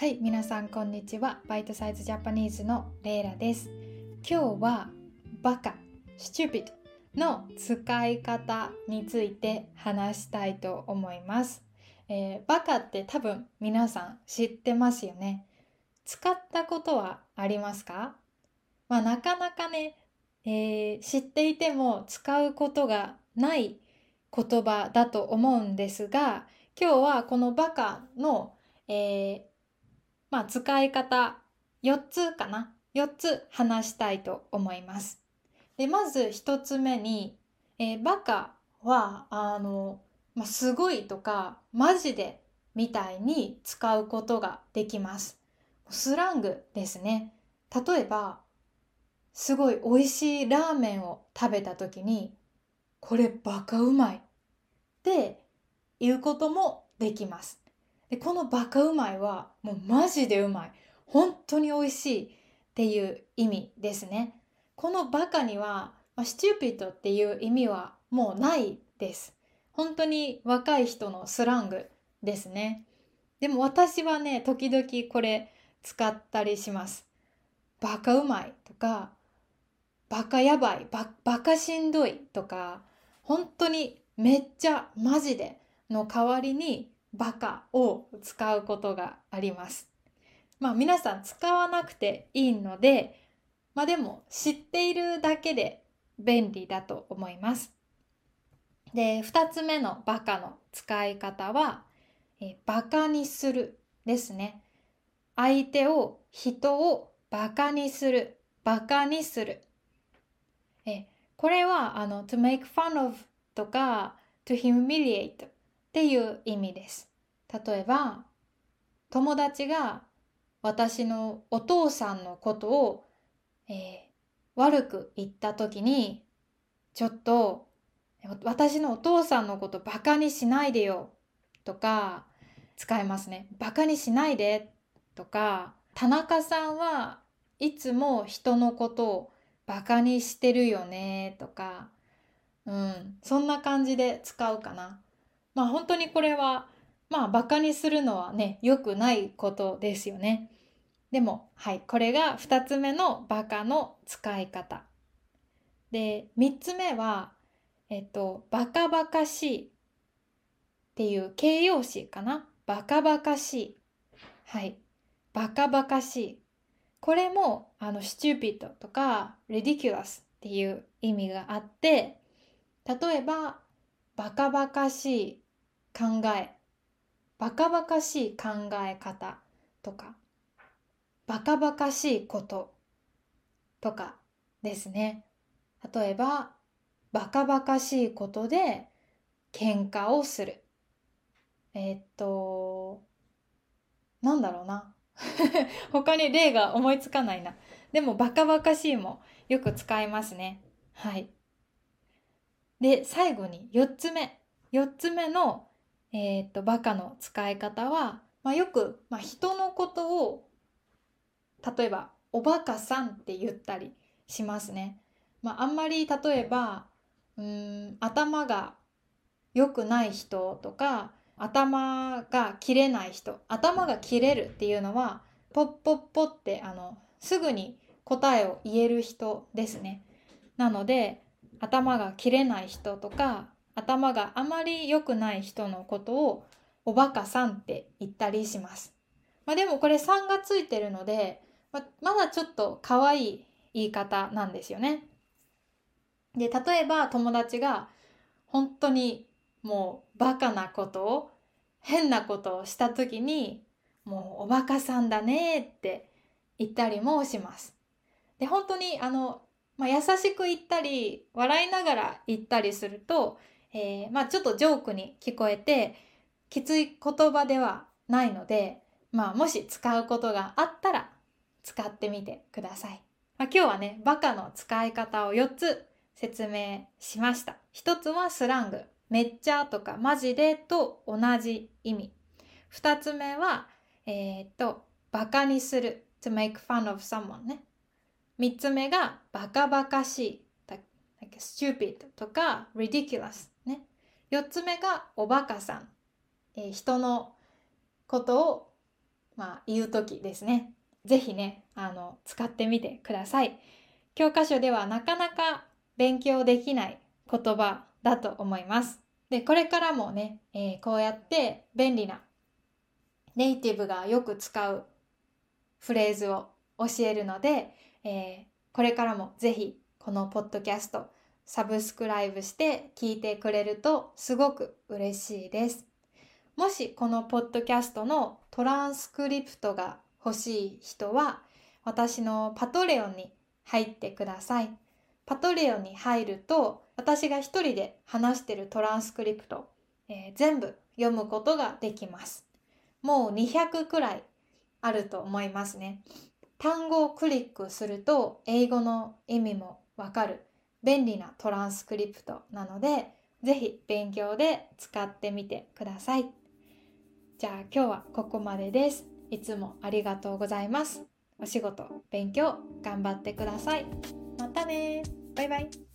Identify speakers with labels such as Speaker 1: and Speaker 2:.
Speaker 1: はい、皆さんこんにちは。バイトサイズジャパニーズのレイラです。今日はバカ、stupid の使い方について話したいと思います。えーバカって多分皆さん知ってますよね。使ったことはありますか？まあなかなかね、えー知っていても使うことがない言葉だと思うんですが、今日はこのバカの、えーまあ、使い方4つかな4つ話したいと思います。でまず1つ目に、えーバカはあの、まあ、すごいとかマジでみたいに使うことができます。スラングですね。例えばすごい美味しいラーメンを食べた時にこれバカうまいって言うこともできます。でこのバカうまいはもうマジでうまい。本当に美味しいっていう意味ですね。このバカには、まあ、スチューピッドっていう意味はもうないです。本当に若い人のスラングですね。でも私はね時々これ使ったりします。バカうまいとかバカやばいババカしんどいとか本当にめっちゃマジでの代わりにバカを使うことがあります。まあ皆さん使わなくていいので、まあでも知っているだけで便利だと思います。で、二つ目のバカの使い方は、えバカにするですね。相手を、人をバカにする、バカにする。えこれはあの to make fun of とか to humiliate っていう意味です。例えば友達が私のお父さんのことを、えー悪く言った時にちょっと私のお父さんのことバカにしないでよとか使えますね。バカにしないでとか田中さんはいつも人のことをバカにしてるよねとかうんそんな感じで使うかな。まあ本当にこれはまあバカにするのはね良くないことですよね。でもはいこれが2つ目のバカの使い方。で3つ目はえっとバカバカしいっていう形容詞かな。バカバカしい。はい。バカバカしい。これもあの stupid とか ridiculous っていう意味があって例えばバカバカしい考え。バカバカしい考え方とか。バカバカしいこととかですね。例えばバカバカしいことで喧嘩をする。えーっとなんだろうな。他に例が思いつかないな。でもバカバカしいもよく使いますね。はい。で最後に4つ目。4つ目の、えーっとバカの使い方は、まあ、よく、まあ、人のことを例えば「おバカさん」って言ったりしますね。まあ、あんまり例えばうん頭が良くない人とか頭が切れない人頭が切れるっていうのはポッポッポってあのすぐに答えを言える人ですね。なので頭が切れない人とか頭があまり良くない人のことをおバカさんって言ったりします。まあ、でもこれ3がついてるのでままだちょっと可愛い言い方なんですよね。で例えば友達が本当にもうバカなことを変なことをした時にもうおバカさんだねって言ったりもします。で本当にあの、まあ、優しく言ったり笑いながら言ったりすると、えーまあ、ちょっとジョークに聞こえてきつい言葉ではないので、まあ、もし使うことがあったら使ってみてください。まあ、今日はねバカの使い方を4つ説明しました。1つはスラングめっちゃとかマジでと同じ意味。2つ目はえーっとバカにする to make fun of someone ね。3つ目がバカバカしい like stupid とか ridiculous ね。4つ目がおバカさん、えー人のことをまあ、言う時ですね。ぜひね、あの、使ってみてください。教科書ではなかなか勉強できない言葉だと思います。で、これからもね、えー、こうやって便利なネイティブがよく使うフレーズを教えるので、えー、これからもぜひこのポッドキャストサブスクライブして聞いてくれるとすごく嬉しいです。もしこのポッドキャストのトランスクリプトが欲しい人は私のパトレオンに入ってください。パトレオンに入ると私が一人で話してるトランスクリプト、えー、全部読むことができます。もう200くらいあると思いますね。単語をクリックすると英語の意味もわかる便利なトランスクリプトなので是非勉強で使ってみてください。じゃあ今日はここまでです。いつもありがとうございます。お仕事、勉強頑張ってください。またねバイバイ